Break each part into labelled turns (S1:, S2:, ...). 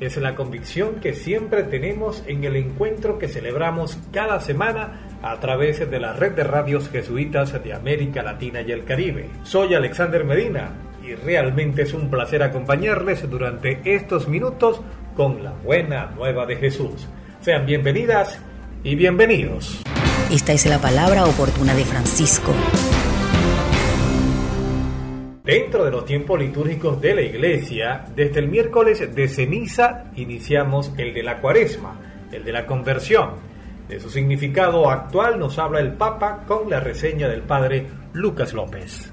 S1: es la convicción que siempre tenemos en el encuentro que celebramos cada semana a través de la red de radios jesuitas de América Latina y el Caribe. Soy Alexander Medina y realmente es un placer acompañarles durante estos minutos con la buena nueva de Jesús. Sean bienvenidas y bienvenidos.
S2: Esta es la palabra oportuna de Francisco.
S1: Dentro de los tiempos litúrgicos de la iglesia, desde el miércoles de ceniza iniciamos el de la cuaresma, el de la conversión. De su significado actual nos habla el Papa con la reseña del padre Lucas López.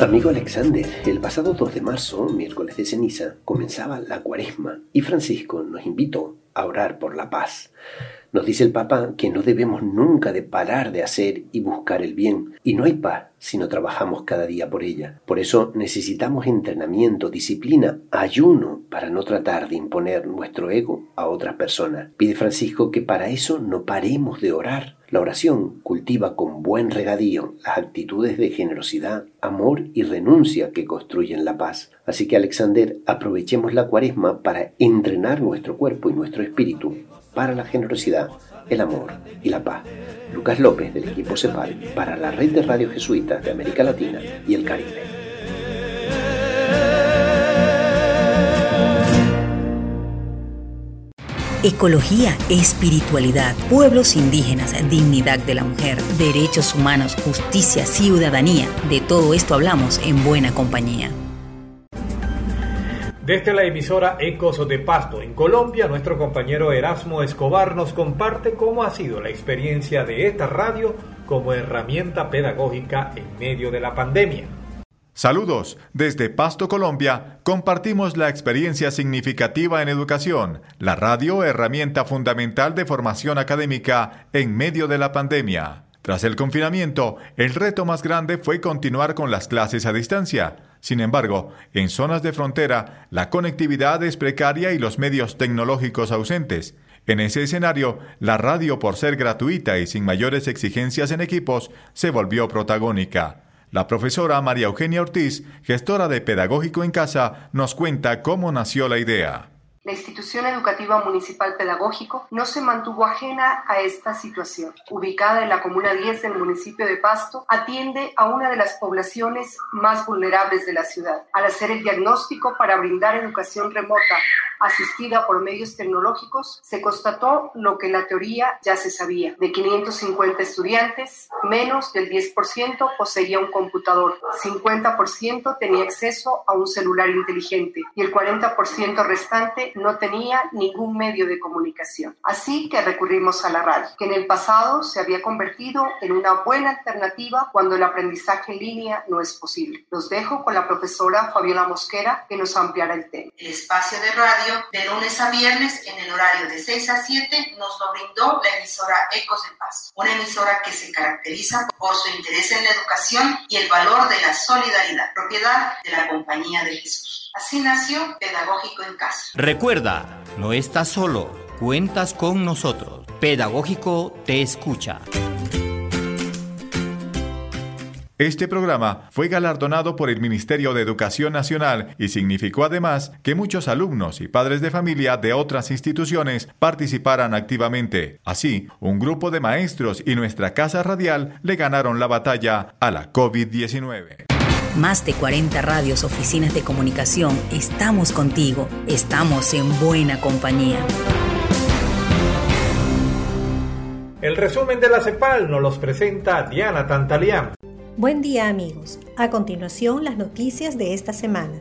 S3: Amigo Alexander, el pasado 2 de marzo, miércoles de ceniza, comenzaba la cuaresma y Francisco nos invitó a orar por la paz. Nos dice el Papa que no debemos nunca de parar de hacer y buscar el bien, y no hay paz si no trabajamos cada día por ella. Por eso necesitamos entrenamiento, disciplina, ayuno, para no tratar de imponer nuestro ego a otras personas. Pide Francisco que para eso no paremos de orar. La oración cultiva con buen regadío las actitudes de generosidad, amor y renuncia que construyen la paz. Así que Alexander, aprovechemos la cuaresma para entrenar nuestro cuerpo y nuestro espíritu para la generosidad, el amor y la paz. Lucas López del equipo CEPAL para la red de radio jesuitas de América Latina y el Caribe.
S2: Ecología, espiritualidad, pueblos indígenas, dignidad de la mujer, derechos humanos, justicia, ciudadanía. De todo esto hablamos en buena compañía.
S1: Desde la emisora Ecos de Pasto en Colombia, nuestro compañero Erasmo Escobar nos comparte cómo ha sido la experiencia de esta radio como herramienta pedagógica en medio de la pandemia.
S4: Saludos, desde Pasto, Colombia, compartimos la experiencia significativa en educación, la radio herramienta fundamental de formación académica en medio de la pandemia. Tras el confinamiento, el reto más grande fue continuar con las clases a distancia. Sin embargo, en zonas de frontera, la conectividad es precaria y los medios tecnológicos ausentes. En ese escenario, la radio, por ser gratuita y sin mayores exigencias en equipos, se volvió protagónica. La profesora María Eugenia Ortiz, gestora de Pedagógico en Casa, nos cuenta cómo nació la idea.
S5: La institución educativa municipal pedagógico no se mantuvo ajena a esta situación. Ubicada en la comuna 10 del municipio de Pasto, atiende a una de las poblaciones más vulnerables de la ciudad. Al hacer el diagnóstico para brindar educación remota asistida por medios tecnológicos, se constató lo que la teoría ya se sabía. De 550 estudiantes, menos del 10% poseía un computador, 50% tenía acceso a un celular inteligente y el 40% restante no tenía ningún medio de comunicación. Así que recurrimos a la radio, que en el pasado se había convertido en una buena alternativa cuando el aprendizaje en línea no es posible. Los dejo con la profesora Fabiola Mosquera que nos ampliará el tema.
S6: El espacio de radio de lunes a viernes en el horario de 6 a 7 nos lo brindó la emisora Ecos de Paz, una emisora que se caracteriza por su interés en la educación y el valor de la solidaridad, propiedad de la Compañía de Jesús. Así nació Pedagógico en Casa.
S7: Recuerda, no estás solo, cuentas con nosotros. Pedagógico te escucha.
S4: Este programa fue galardonado por el Ministerio de Educación Nacional y significó además que muchos alumnos y padres de familia de otras instituciones participaran activamente. Así, un grupo de maestros y nuestra casa radial le ganaron la batalla a la COVID-19.
S2: Más de 40 radios, oficinas de comunicación, estamos contigo, estamos en buena compañía.
S1: El resumen de la CEPAL nos los presenta Diana Tantalián.
S8: Buen día amigos. A continuación las noticias de esta semana.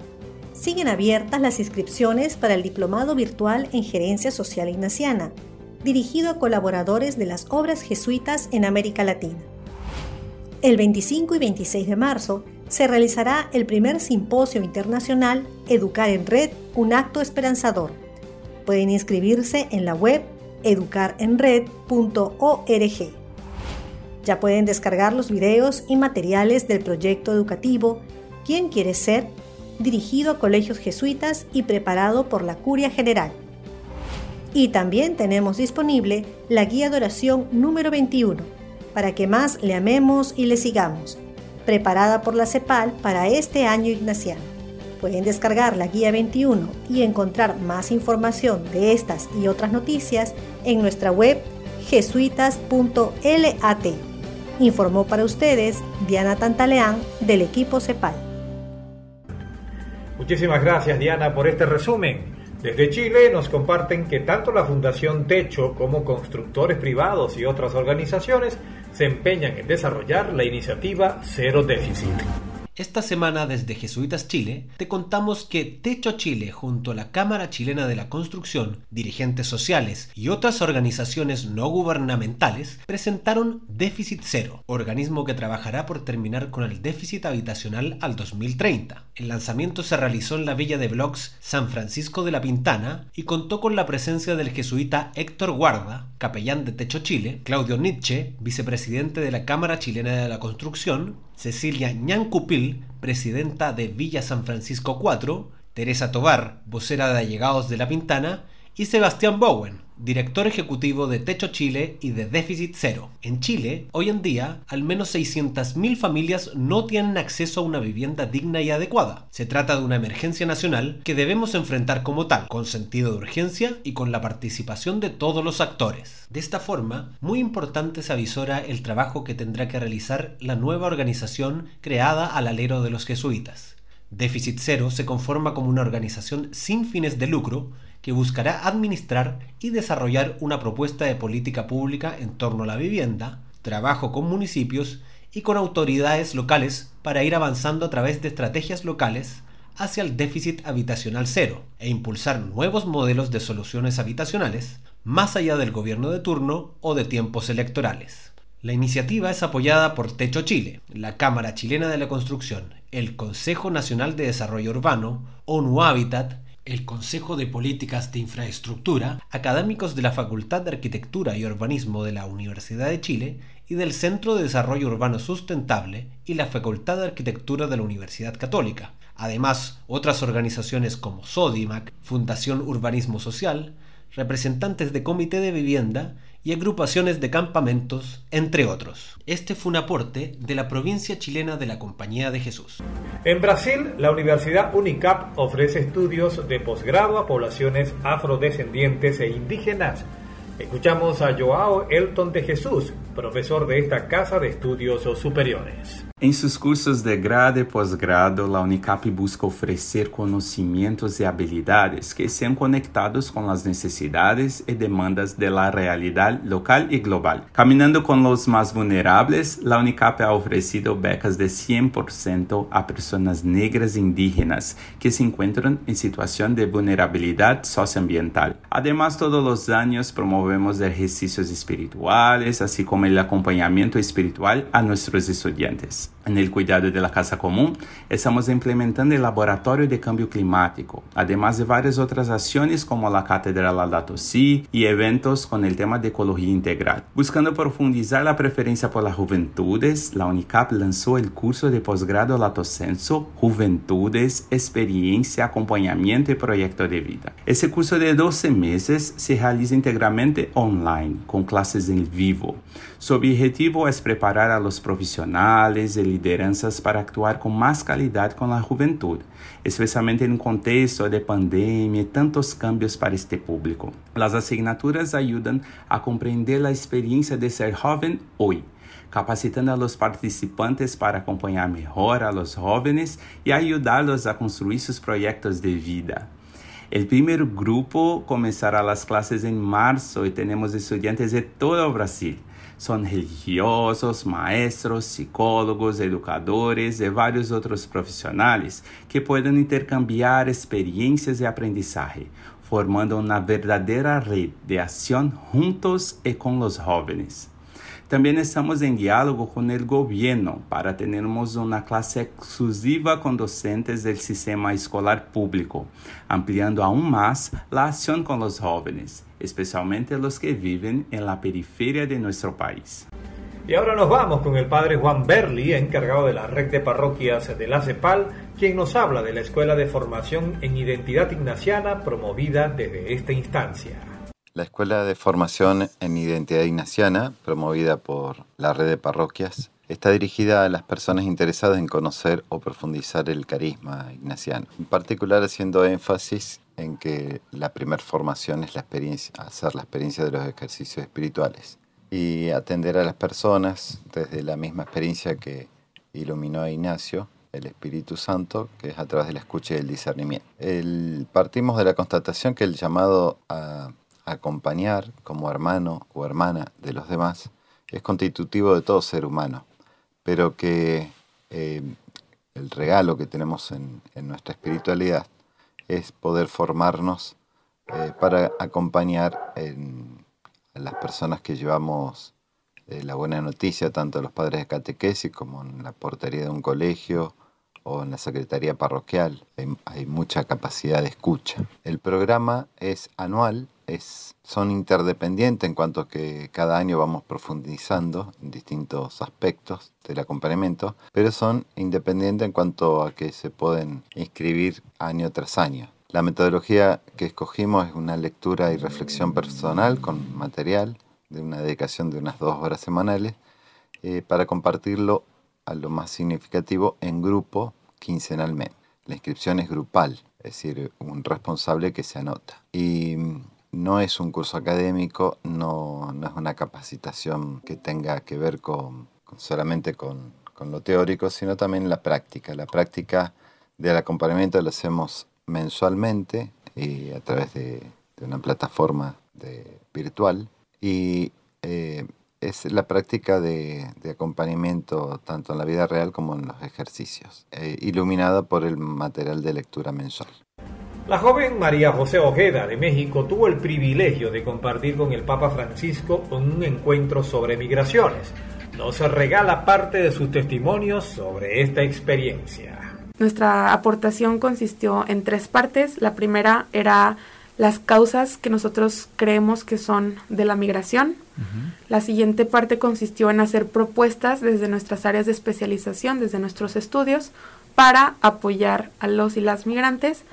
S8: Siguen abiertas las inscripciones para el Diplomado Virtual en Gerencia Social Ignaciana, dirigido a colaboradores de las obras jesuitas en América Latina. El 25 y 26 de marzo se realizará el primer simposio internacional Educar en Red, un acto esperanzador, Pueden inscribirse en la web educarenred.org. Ya pueden descargar los videos y materiales del proyecto educativo ¿Quién quiere ser? dirigido a colegios jesuitas y preparado por la Curia General. Y también tenemos disponible la guía de oración número 21, para que más le amemos y le sigamos, preparada por la CEPAL para este año ignaciano. Pueden descargar la guía 21 y encontrar más información de estas y otras noticias en nuestra web jesuitas.lat. Informó para ustedes Diana Tantaleán del equipo CEPAL.
S1: Muchísimas gracias Diana por este resumen. Desde Chile nos comparten que tanto la Fundación Techo como constructores privados y otras organizaciones se empeñan en desarrollar la iniciativa Cero Déficit.
S9: Esta semana desde Jesuitas Chile te contamos que Techo Chile junto a la Cámara Chilena de la Construcción, dirigentes sociales y otras organizaciones no gubernamentales presentaron Déficit Cero, organismo que trabajará por terminar con el déficit habitacional al 2030. El lanzamiento se realizó en la villa de Blogs San Francisco de la Pintana y contó con la presencia del jesuita Héctor Guarda, capellán de Techo Chile, Claudio Nietzsche, vicepresidente de la Cámara Chilena de la Construcción, Cecilia Ñancupil, presidenta de Villa San Francisco 4, Teresa Tobar, vocera de Allegados de la Pintana, y Sebastián Bowen, director ejecutivo de Techo Chile y de Déficit Cero. En Chile, hoy en día, al menos 600.000 familias no tienen acceso a una vivienda digna y adecuada. Se trata de una emergencia nacional que debemos enfrentar como tal, con sentido de urgencia y con la participación de todos los actores. De esta forma, muy importante se avisora el trabajo que tendrá que realizar la nueva organización creada al alero de los jesuitas. Déficit Cero se conforma como una organización sin fines de lucro que buscará administrar y desarrollar una propuesta de política pública en torno a la vivienda, trabajo con municipios y con autoridades locales para ir avanzando a través de estrategias locales hacia el déficit habitacional cero e impulsar nuevos modelos de soluciones habitacionales más allá del gobierno de turno o de tiempos electorales. La iniciativa es apoyada por Techo Chile, la Cámara Chilena de la Construcción, el Consejo Nacional de Desarrollo Urbano, ONU Habitat el Consejo de Políticas de Infraestructura, académicos de la Facultad de Arquitectura y Urbanismo de la Universidad de Chile y del Centro de Desarrollo Urbano Sustentable y la Facultad de Arquitectura de la Universidad Católica. Además, otras organizaciones como SODIMAC, Fundación Urbanismo Social, representantes de Comité de Vivienda y agrupaciones de campamentos, entre otros. Este fue un aporte de la provincia chilena de la Compañía de Jesús.
S1: En Brasil, la Universidad UNICAP ofrece estudios de posgrado a poblaciones afrodescendientes e indígenas. Escuchamos a Joao Elton de Jesús, profesor de esta Casa de Estudios Superiores.
S10: Em seus cursos de grado e pós-grado, a Unicap busca oferecer conhecimentos e habilidades que sejam conectados com as necessidades e demandas da realidade local e global. Caminhando com os mais vulneráveis, a Unicap ha oferecido becas de 100% a pessoas negras e indígenas que se encontram em situação de vulnerabilidade socioambiental. Además, todos os anos promovemos exercícios espirituais, assim como o acompanhamento espiritual a nossos estudiantes. En el cuidado de la casa común, estamos implementando el laboratorio de cambio climático, además de varias otras acciones como la Cátedra Laudato Si y eventos con el tema de ecología integral. Buscando profundizar la preferencia por las juventudes, la UNICAP lanzó el curso de posgrado Lato Senso Juventudes, Experiencia, Acompañamiento y Proyecto de Vida. Ese curso de 12 meses se realiza integralmente online, con clases en vivo. Su objetivo es preparar a los profesionales y lideranças para actuar com mais qualidade com a juventude, especialmente um contexto de pandemia e tantos cambios para este público. As asignaturas ajudam a compreender a experiência de ser jovem hoje capacitando a los participantes para acompanhar melhor a los e ajudá-los a construir seus projetos de vida. O primeiro grupo começará as classes em março e temos estudantes de todo o Brasil. São religiosos, maestros, psicólogos, educadores e vários outros profissionais que podem intercambiar experiências e aprendizagem, formando uma verdadeira rede de ação juntos e com os jovens. También estamos en diálogo con el gobierno para tenermos una clase exclusiva con docentes del sistema escolar público, ampliando aún más la acción con los jóvenes, especialmente los que viven en la periferia de nuestro país.
S1: Y ahora nos vamos con el padre Juan Berli, encargado de la red de parroquias de la CEPAL, quien nos habla de la Escuela de Formación en Identidad Ignaciana promovida desde esta instancia.
S11: La Escuela de Formación en Identidad Ignaciana, promovida por la red de parroquias, está dirigida a las personas interesadas en conocer o profundizar el carisma ignaciano, en particular haciendo énfasis en que la primera formación es la experiencia, hacer la experiencia de los ejercicios espirituales y atender a las personas desde la misma experiencia que iluminó a Ignacio, el Espíritu Santo, que es a través de la escucha y el discernimiento. Partimos de la constatación que el llamado a acompañar como hermano o hermana de los demás es constitutivo de todo ser humano, pero que eh, el regalo que tenemos en, nuestra espiritualidad es poder formarnos eh, para acompañar a las personas que llevamos eh, la buena noticia, tanto a los padres de catequesis como en la portería de un colegio o en la secretaría parroquial. hay mucha capacidad de escucha. El programa es anual es, son interdependientes en cuanto a que cada año vamos profundizando en distintos aspectos del acompañamiento, pero son independientes en cuanto a que se pueden inscribir año tras año. La metodología que escogimos es una lectura y reflexión personal con material de una dedicación de unas dos horas semanales eh, para compartirlo a lo más significativo en grupo quincenalmente. La inscripción es grupal, es decir, un responsable que se anota. Y no es un curso académico, no, es una capacitación que tenga que ver con, solamente con, lo teórico, sino también la práctica. La práctica del acompañamiento la hacemos mensualmente y a través de, una plataforma virtual y eh, es la práctica de, acompañamiento tanto en la vida real como en los ejercicios, eh, iluminada por el material de lectura mensual.
S1: La joven María José Ojeda de México tuvo el privilegio de compartir con el Papa Francisco un encuentro sobre migraciones. Nos regala parte de sus testimonios sobre esta experiencia.
S12: Nuestra aportación consistió en tres partes. La primera era las causas que nosotros creemos que son de la migración. La siguiente parte consistió en hacer propuestas desde nuestras áreas de especialización, desde nuestros estudios, para apoyar a los y las migrantes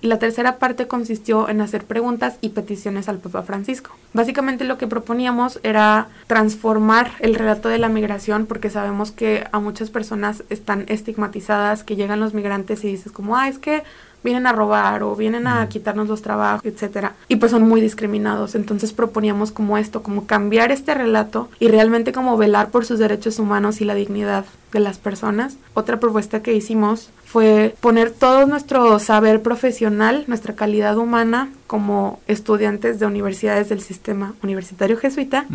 S12: la tercera parte consistió en hacer preguntas y peticiones al Papa Francisco. Básicamente lo que proponíamos era transformar el relato de la migración porque sabemos que a muchas personas están estigmatizadas, que llegan los migrantes y dices como, ah, es que vienen a robar o vienen a quitarnos los trabajos, etcétera. Y pues son muy discriminados. Entonces proponíamos como esto, como cambiar este relato y realmente como velar por sus derechos humanos y la dignidad de las personas. Otra propuesta que hicimos fue poner todo nuestro saber profesional, nuestra calidad humana como estudiantes de universidades del sistema universitario jesuita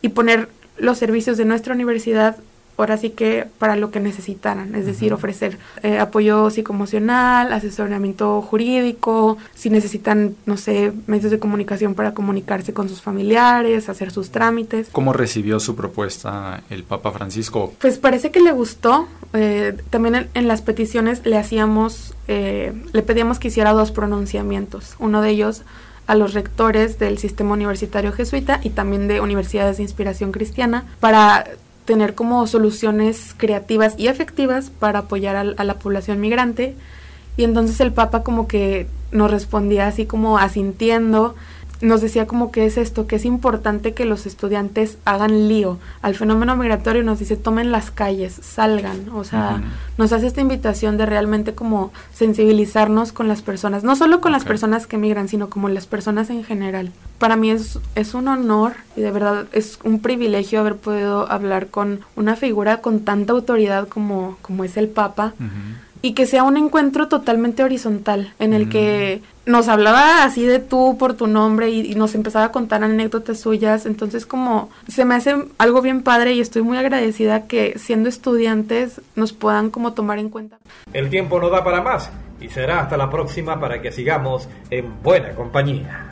S12: y poner los servicios de nuestra universidad ahora sí que para lo que necesitaran, es decir, ofrecer eh, apoyo psicoemocional, asesoramiento jurídico, si necesitan, no sé, medios de comunicación para comunicarse con sus familiares, hacer sus trámites.
S13: ¿Cómo recibió su propuesta el Papa Francisco?
S12: Pues parece que le gustó. Eh, también en, las peticiones le hacíamos, eh, le pedíamos que hiciera dos pronunciamientos. Uno de ellos a los rectores del sistema universitario jesuita y también de universidades de inspiración cristiana para tener como soluciones creativas y efectivas para apoyar a, la población migrante. Y entonces el Papa como que nos respondía así como asintiendo, nos decía como que es esto, que es importante que los estudiantes hagan lío al fenómeno migratorio, nos dice tomen las calles, salgan, o sea, nos hace esta invitación de realmente como sensibilizarnos con las personas, no solo con las personas que migran, sino como las personas en general. Para mí es, es un honor y de verdad es un privilegio haber podido hablar con una figura con tanta autoridad como, como es el Papa y que sea un encuentro totalmente horizontal en el que mm. nos hablaba así de tú por tu nombre y, nos empezaba a contar anécdotas suyas. Entonces como se me hace algo bien padre y estoy muy agradecida que siendo estudiantes nos puedan como tomar en cuenta.
S1: El tiempo no da para más y será hasta la próxima para que sigamos en buena compañía.